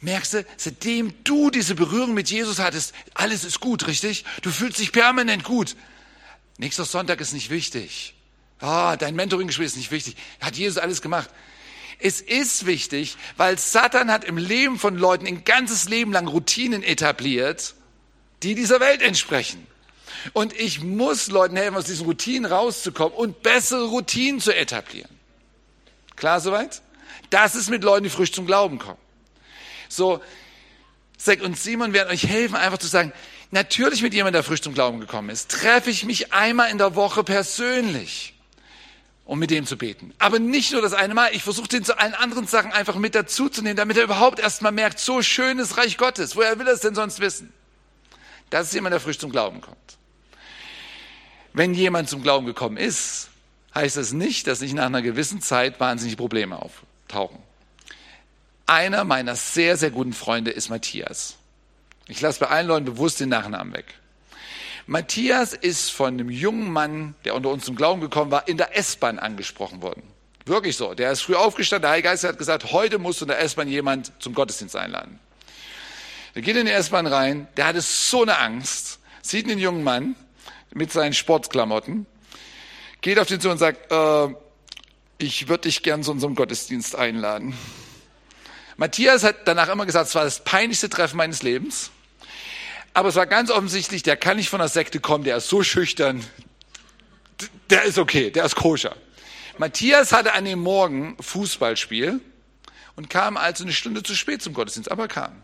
merkst du, seitdem du diese Berührung mit Jesus hattest, alles ist gut, richtig? Du fühlst dich permanent gut. Nächster Sonntag ist nicht wichtig. Ah, oh, dein Mentoring-Gespräch ist nicht wichtig. Hat Jesus alles gemacht. Es ist wichtig, weil Satan hat im Leben von Leuten ein ganzes Leben lang Routinen etabliert, die dieser Welt entsprechen. Und ich muss Leuten helfen, aus diesen Routinen rauszukommen und bessere Routinen zu etablieren. Klar soweit? Das ist mit Leuten, die frisch zum Glauben kommen. So, Zack und Simon werden euch helfen, einfach zu sagen, natürlich mit jemandem, der frisch zum Glauben gekommen ist, treffe ich mich einmal in der Woche persönlich um mit dem zu beten. Aber nicht nur das eine Mal, ich versuche den zu allen anderen Sachen einfach mit dazuzunehmen, damit er überhaupt erstmal merkt, so schön ist Reich Gottes. Woher will er es denn sonst wissen? Das ist jemand, der frisch zum Glauben kommt. Wenn jemand zum Glauben gekommen ist, heißt das nicht, dass nicht nach einer gewissen Zeit wahnsinnig Probleme auftauchen. Einer meiner sehr, sehr guten Freunde ist Matthias. Ich lasse bei allen Leuten bewusst den Nachnamen weg. Matthias ist von einem jungen Mann, der unter uns zum Glauben gekommen war, in der S-Bahn angesprochen worden. Wirklich so. Der ist früh aufgestanden, der Heilige Geist hat gesagt, heute musst du in der S-Bahn jemand zum Gottesdienst einladen. Der geht in die S-Bahn rein, der hatte so eine Angst, sieht einen jungen Mann mit seinen Sportklamotten, geht auf den zu und sagt, äh, ich würde dich gern zu unserem Gottesdienst einladen. Matthias hat danach immer gesagt, es war das peinlichste Treffen meines Lebens. Aber es war ganz offensichtlich, der kann nicht von der Sekte kommen, der ist so schüchtern. Der ist okay, der ist koscher. Matthias hatte an dem Morgen Fußballspiel und kam also eine Stunde zu spät zum Gottesdienst, aber kam.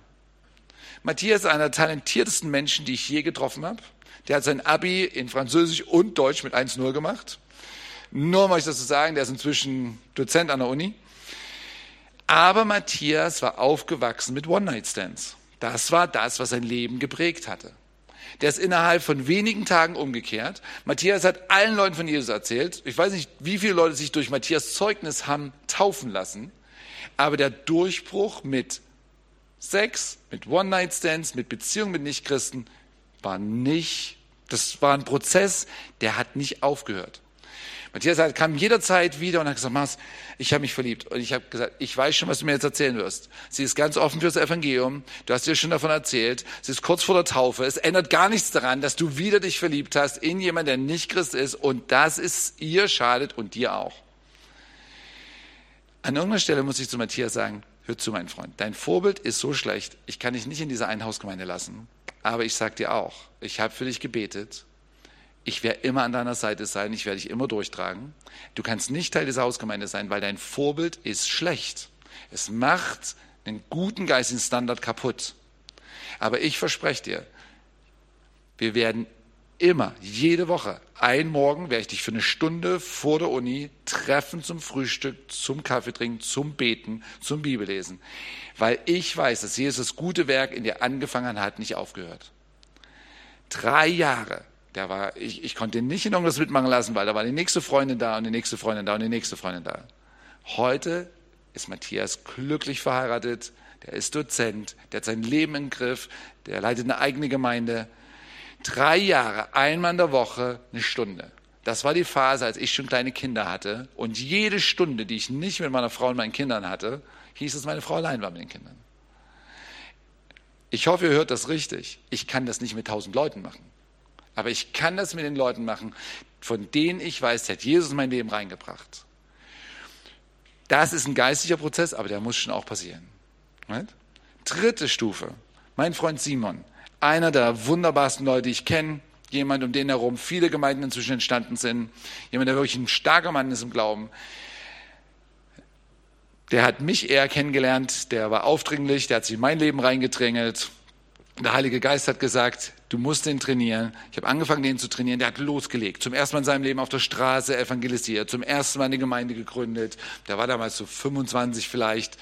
Matthias ist einer der talentiertesten Menschen, die ich je getroffen habe. Der hat sein Abi in Französisch und Deutsch mit 1-0 gemacht. Nur mal ich das zu sagen, der ist inzwischen Dozent an der Uni. Aber Matthias war aufgewachsen mit One-Night-Stands. Das war das, was sein Leben geprägt hatte. Der ist innerhalb von wenigen Tagen umgekehrt. Matthias hat allen Leuten von Jesus erzählt. Ich weiß nicht, wie viele Leute sich durch Matthias Zeugnis haben taufen lassen. Aber der Durchbruch mit Sex, mit One-Night-Stands, mit Beziehungen mit Nichtchristen war nicht, das war ein Prozess, der hat nicht aufgehört. Matthias kam jederzeit wieder und hat gesagt, Mars, ich habe mich verliebt. Und ich habe gesagt, ich weiß schon, was du mir jetzt erzählen wirst. Sie ist ganz offen fürs Evangelium. Du hast dir schon davon erzählt. Sie ist kurz vor der Taufe. Es ändert gar nichts daran, dass du wieder dich verliebt hast in jemanden, der nicht Christ ist. Und das ist ihr schadet und dir auch. An irgendeiner Stelle muss ich zu Matthias sagen, hör zu, mein Freund. Dein Vorbild ist so schlecht. Ich kann dich nicht in dieser Einhausgemeinde lassen. Aber ich sag dir auch, ich habe für dich gebetet ich werde immer an deiner Seite sein, ich werde dich immer durchtragen. Du kannst nicht Teil dieser Hausgemeinde sein, weil dein Vorbild ist schlecht. Es macht einen guten geistigen Standard kaputt. Aber ich verspreche dir, wir werden immer, jede Woche, ein Morgen werde ich dich für eine Stunde vor der Uni treffen zum Frühstück, zum Kaffee trinken, zum Beten, zum Bibellesen. Weil ich weiß, dass Jesus das gute Werk in dir angefangen hat, nicht aufgehört. Drei Jahre der war, ich, ich konnte ihn nicht in irgendwas mitmachen lassen, weil da war die nächste Freundin da und die nächste Freundin da und die nächste Freundin da. Heute ist Matthias glücklich verheiratet, der ist Dozent, der hat sein Leben im Griff, der leitet eine eigene Gemeinde. Drei Jahre, einmal in der Woche, eine Stunde. Das war die Phase, als ich schon kleine Kinder hatte. Und jede Stunde, die ich nicht mit meiner Frau und meinen Kindern hatte, hieß es, meine Frau allein war mit den Kindern. Ich hoffe, ihr hört das richtig. Ich kann das nicht mit tausend Leuten machen. Aber ich kann das mit den Leuten machen, von denen ich weiß, der hat Jesus in mein Leben reingebracht. Das ist ein geistlicher Prozess, aber der muss schon auch passieren. Right? Dritte Stufe. Mein Freund Simon, einer der wunderbarsten Leute, die ich kenne, jemand, um den herum viele Gemeinden inzwischen entstanden sind, jemand, der wirklich ein starker Mann ist im Glauben. Der hat mich eher kennengelernt, der war aufdringlich, der hat sich in mein Leben reingedrängelt. Der Heilige Geist hat gesagt, du musst den trainieren. Ich habe angefangen, den zu trainieren. Der hat losgelegt. Zum ersten Mal in seinem Leben auf der Straße evangelisiert. Zum ersten Mal eine Gemeinde gegründet. Der war damals so 25 vielleicht.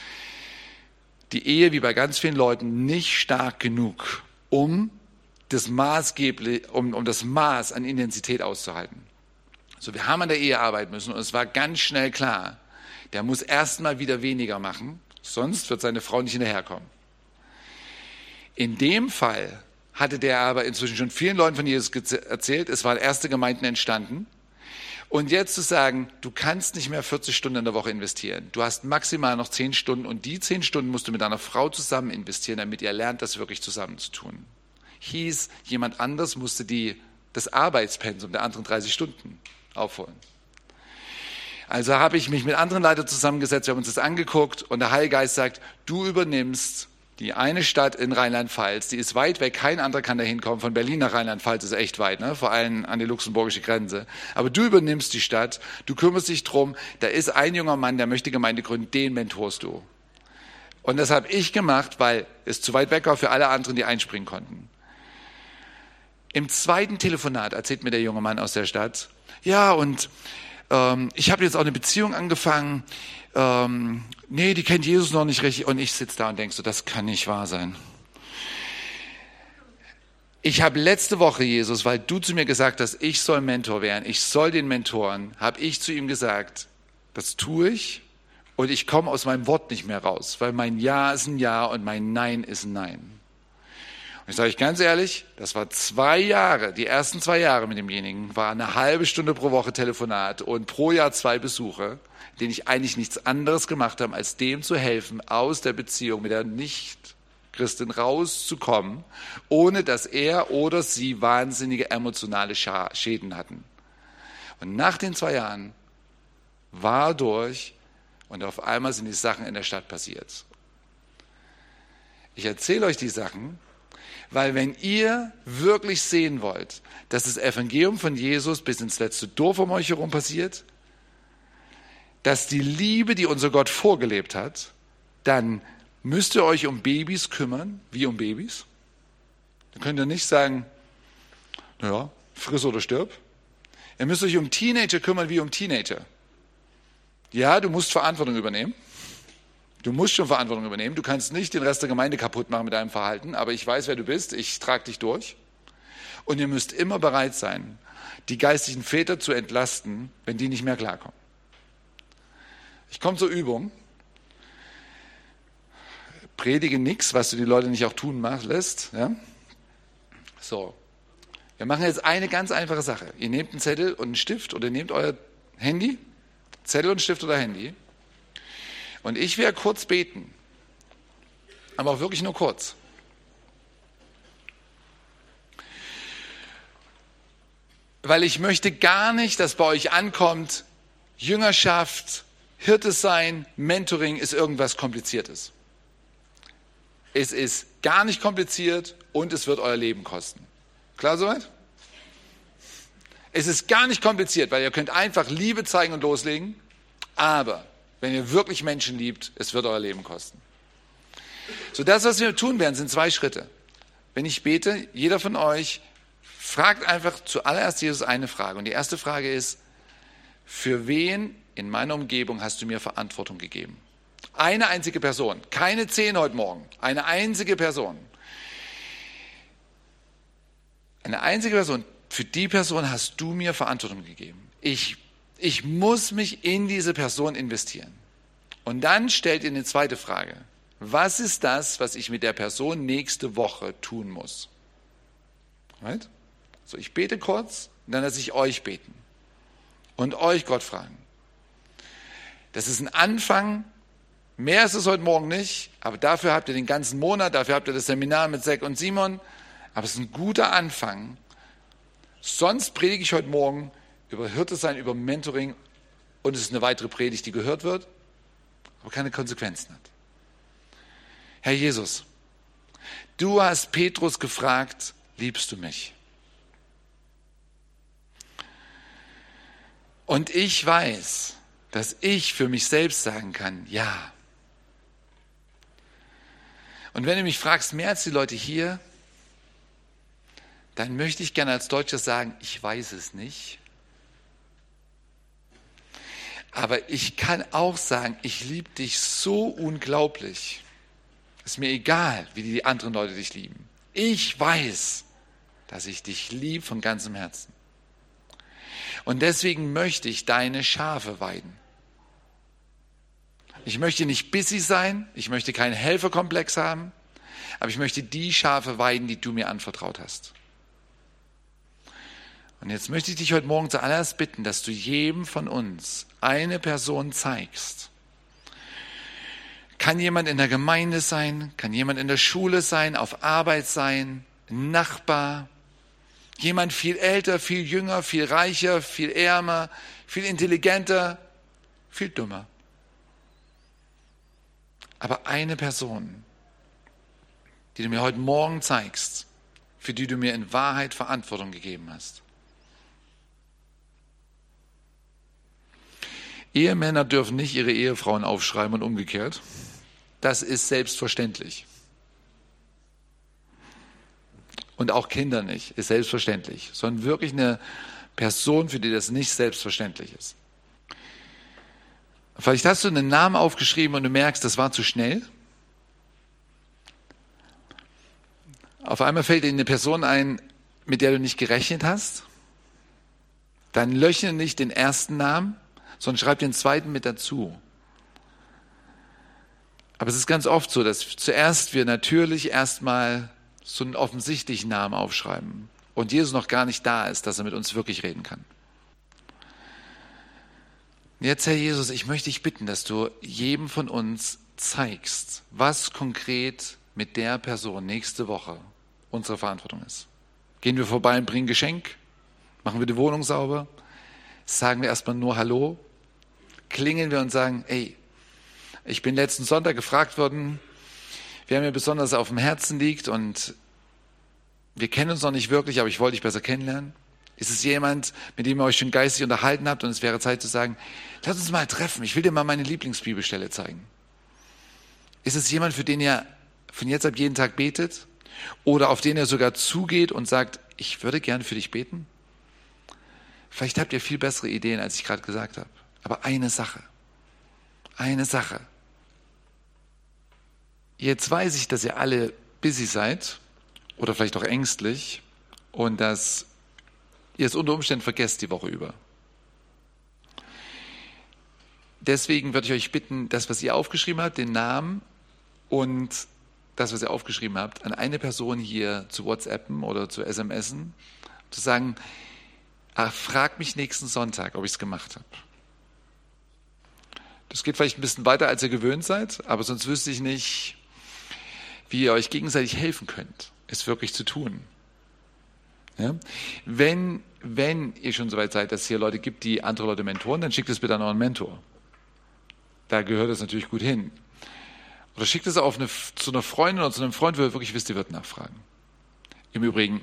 Die Ehe, wie bei ganz vielen Leuten, nicht stark genug, um das maßgeblich, um, um das Maß an Intensität auszuhalten. So, wir haben an der Ehe arbeiten müssen und es war ganz schnell klar, der muss erstmal wieder weniger machen, sonst wird seine Frau nicht hinterherkommen. In dem Fall hatte der aber inzwischen schon vielen Leuten von Jesus erzählt. Es waren erste Gemeinden entstanden. Und jetzt zu sagen, du kannst nicht mehr 40 Stunden in der Woche investieren. Du hast maximal noch 10 Stunden und die 10 Stunden musst du mit deiner Frau zusammen investieren, damit ihr lernt, das wirklich zusammen zu tun. Hieß, jemand anders musste die, das Arbeitspensum der anderen 30 Stunden aufholen. Also habe ich mich mit anderen Leitern zusammengesetzt, wir haben uns das angeguckt und der Heilgeist sagt, du übernimmst die eine Stadt in Rheinland-Pfalz, die ist weit weg, kein anderer kann da hinkommen. Von Berlin nach Rheinland-Pfalz ist echt weit, ne? vor allem an die luxemburgische Grenze. Aber du übernimmst die Stadt, du kümmerst dich drum, da ist ein junger Mann, der möchte Gemeinde gründen, den mentorst du. Und das habe ich gemacht, weil es zu weit weg war für alle anderen, die einspringen konnten. Im zweiten Telefonat erzählt mir der junge Mann aus der Stadt, ja, und ähm, ich habe jetzt auch eine Beziehung angefangen ähm, nee, die kennt Jesus noch nicht richtig. Und ich sitze da und denke so, das kann nicht wahr sein. Ich habe letzte Woche, Jesus, weil du zu mir gesagt hast, ich soll Mentor werden, ich soll den Mentoren, habe ich zu ihm gesagt, das tue ich und ich komme aus meinem Wort nicht mehr raus, weil mein Ja ist ein Ja und mein Nein ist ein Nein. Und ich sage euch ganz ehrlich, das war zwei Jahre, die ersten zwei Jahre mit demjenigen, war eine halbe Stunde pro Woche Telefonat und pro Jahr zwei Besuche den ich eigentlich nichts anderes gemacht habe, als dem zu helfen, aus der Beziehung mit der Nicht-Christin rauszukommen, ohne dass er oder sie wahnsinnige emotionale Schäden hatten. Und nach den zwei Jahren war durch und auf einmal sind die Sachen in der Stadt passiert. Ich erzähle euch die Sachen, weil wenn ihr wirklich sehen wollt, dass das Evangelium von Jesus bis ins letzte Dorf um euch herum passiert, dass die Liebe, die unser Gott vorgelebt hat, dann müsst ihr euch um Babys kümmern, wie um Babys. Dann könnt ihr nicht sagen, naja, friss oder stirb. Ihr müsst euch um Teenager kümmern wie um Teenager. Ja, du musst Verantwortung übernehmen. Du musst schon Verantwortung übernehmen. Du kannst nicht den Rest der Gemeinde kaputt machen mit deinem Verhalten, aber ich weiß, wer du bist. Ich trage dich durch. Und ihr müsst immer bereit sein, die geistlichen Väter zu entlasten, wenn die nicht mehr klarkommen. Ich komme zur Übung. Predige nichts, was du die Leute nicht auch tun lässt. Ja? So. Wir machen jetzt eine ganz einfache Sache. Ihr nehmt einen Zettel und einen Stift oder nehmt euer Handy, Zettel und Stift oder Handy. Und ich werde kurz beten. Aber auch wirklich nur kurz. Weil ich möchte gar nicht, dass bei euch ankommt, Jüngerschaft, Hirte sein, Mentoring ist irgendwas Kompliziertes. Es ist gar nicht kompliziert und es wird euer Leben kosten. Klar soweit? Es ist gar nicht kompliziert, weil ihr könnt einfach Liebe zeigen und loslegen. Aber wenn ihr wirklich Menschen liebt, es wird euer Leben kosten. So das, was wir tun werden, sind zwei Schritte. Wenn ich bete, jeder von euch fragt einfach zuallererst Jesus eine Frage. Und die erste Frage ist, für wen in meiner Umgebung hast du mir Verantwortung gegeben? Eine einzige Person, keine zehn heute Morgen, eine einzige Person. Eine einzige Person, für die Person hast du mir Verantwortung gegeben. Ich, ich muss mich in diese Person investieren. Und dann stellt ihr eine zweite Frage. Was ist das, was ich mit der Person nächste Woche tun muss? Right? So, ich bete kurz und dann lasse ich euch beten und euch Gott fragen. Das ist ein Anfang. Mehr ist es heute Morgen nicht, aber dafür habt ihr den ganzen Monat, dafür habt ihr das Seminar mit Zack und Simon. Aber es ist ein guter Anfang. Sonst predige ich heute Morgen über Hirte sein, über Mentoring und es ist eine weitere Predigt, die gehört wird, aber keine Konsequenzen hat. Herr Jesus, du hast Petrus gefragt, liebst du mich? Und ich weiß, dass ich für mich selbst sagen kann, ja. Und wenn du mich fragst, mehr als die Leute hier, dann möchte ich gerne als Deutscher sagen, ich weiß es nicht. Aber ich kann auch sagen, ich liebe dich so unglaublich. Ist mir egal, wie die anderen Leute dich lieben. Ich weiß, dass ich dich liebe von ganzem Herzen. Und deswegen möchte ich deine Schafe weiden. Ich möchte nicht busy sein, ich möchte keinen Helferkomplex haben, aber ich möchte die Schafe weiden, die du mir anvertraut hast. Und jetzt möchte ich dich heute Morgen zuallererst bitten, dass du jedem von uns eine Person zeigst. Kann jemand in der Gemeinde sein, kann jemand in der Schule sein, auf Arbeit sein, ein Nachbar, jemand viel älter, viel jünger, viel reicher, viel ärmer, viel intelligenter, viel dümmer. Aber eine Person, die du mir heute Morgen zeigst, für die du mir in Wahrheit Verantwortung gegeben hast. Ehemänner dürfen nicht ihre Ehefrauen aufschreiben und umgekehrt. Das ist selbstverständlich. Und auch Kinder nicht, ist selbstverständlich, sondern wirklich eine Person, für die das nicht selbstverständlich ist. Vielleicht hast du einen Namen aufgeschrieben und du merkst, das war zu schnell. Auf einmal fällt dir eine Person ein, mit der du nicht gerechnet hast. Dann löchne nicht den ersten Namen, sondern schreib den zweiten mit dazu. Aber es ist ganz oft so, dass zuerst wir natürlich erstmal so einen offensichtlichen Namen aufschreiben und Jesus noch gar nicht da ist, dass er mit uns wirklich reden kann. Jetzt, Herr Jesus, ich möchte dich bitten, dass du jedem von uns zeigst, was konkret mit der Person nächste Woche unsere Verantwortung ist. Gehen wir vorbei und bringen Geschenk? Machen wir die Wohnung sauber? Sagen wir erstmal nur Hallo? Klingeln wir und sagen, ey, ich bin letzten Sonntag gefragt worden, wer mir besonders auf dem Herzen liegt und wir kennen uns noch nicht wirklich, aber ich wollte dich besser kennenlernen. Ist es jemand, mit dem ihr euch schon geistig unterhalten habt und es wäre Zeit zu sagen, lass uns mal treffen, ich will dir mal meine Lieblingsbibelstelle zeigen. Ist es jemand, für den ihr von jetzt ab jeden Tag betet oder auf den ihr sogar zugeht und sagt, ich würde gerne für dich beten? Vielleicht habt ihr viel bessere Ideen, als ich gerade gesagt habe. Aber eine Sache, eine Sache. Jetzt weiß ich, dass ihr alle busy seid oder vielleicht auch ängstlich und dass ihr es unter Umständen vergesst die Woche über. Deswegen würde ich euch bitten, das, was ihr aufgeschrieben habt, den Namen und das, was ihr aufgeschrieben habt, an eine Person hier zu WhatsAppen oder zu SMSen, zu sagen, Ach, frag mich nächsten Sonntag, ob ich es gemacht habe. Das geht vielleicht ein bisschen weiter, als ihr gewöhnt seid, aber sonst wüsste ich nicht, wie ihr euch gegenseitig helfen könnt, es wirklich zu tun. Ja? Wenn, wenn ihr schon so weit seid, dass es hier Leute gibt, die andere Leute mentoren, dann schickt es bitte an euren Mentor. Da gehört es natürlich gut hin. Oder schickt es auf eine, zu einer Freundin oder zu einem Freund, wo ihr wirklich wisst, ihr wird nachfragen. Im Übrigen,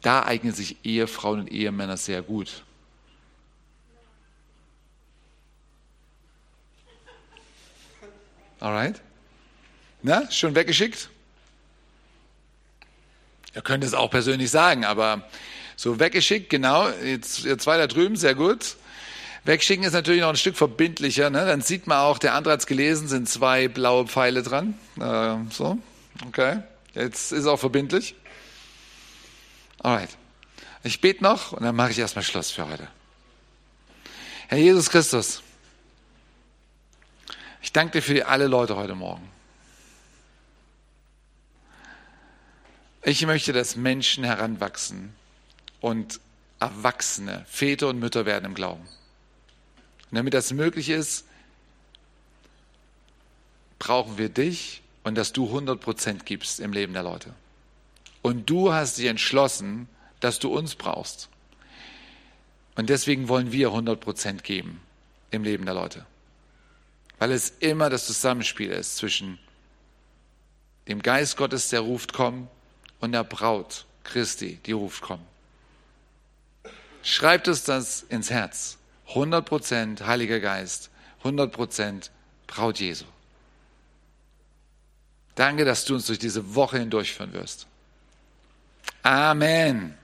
da eignen sich Ehefrauen und Ehemänner sehr gut. Alright? Na, schon weggeschickt? Ihr könnt es auch persönlich sagen, aber so weggeschickt, genau, jetzt zwei da drüben, sehr gut. Wegschicken ist natürlich noch ein Stück verbindlicher, ne? dann sieht man auch, der es gelesen, sind zwei blaue Pfeile dran. Äh, so, okay, jetzt ist auch verbindlich. Alright. Ich bete noch und dann mache ich erstmal Schluss für heute. Herr Jesus Christus, ich danke dir für alle Leute heute Morgen. Ich möchte, dass Menschen heranwachsen und Erwachsene, Väter und Mütter werden im Glauben. Und damit das möglich ist, brauchen wir dich und dass du 100 Prozent gibst im Leben der Leute. Und du hast dich entschlossen, dass du uns brauchst. Und deswegen wollen wir 100 Prozent geben im Leben der Leute. Weil es immer das Zusammenspiel ist zwischen dem Geist Gottes, der ruft, komm, und der Braut Christi, die ruft, komm. Schreibt es das ins Herz. 100 Prozent Heiliger Geist, 100 Prozent Braut Jesu. Danke, dass du uns durch diese Woche hindurchführen wirst. Amen.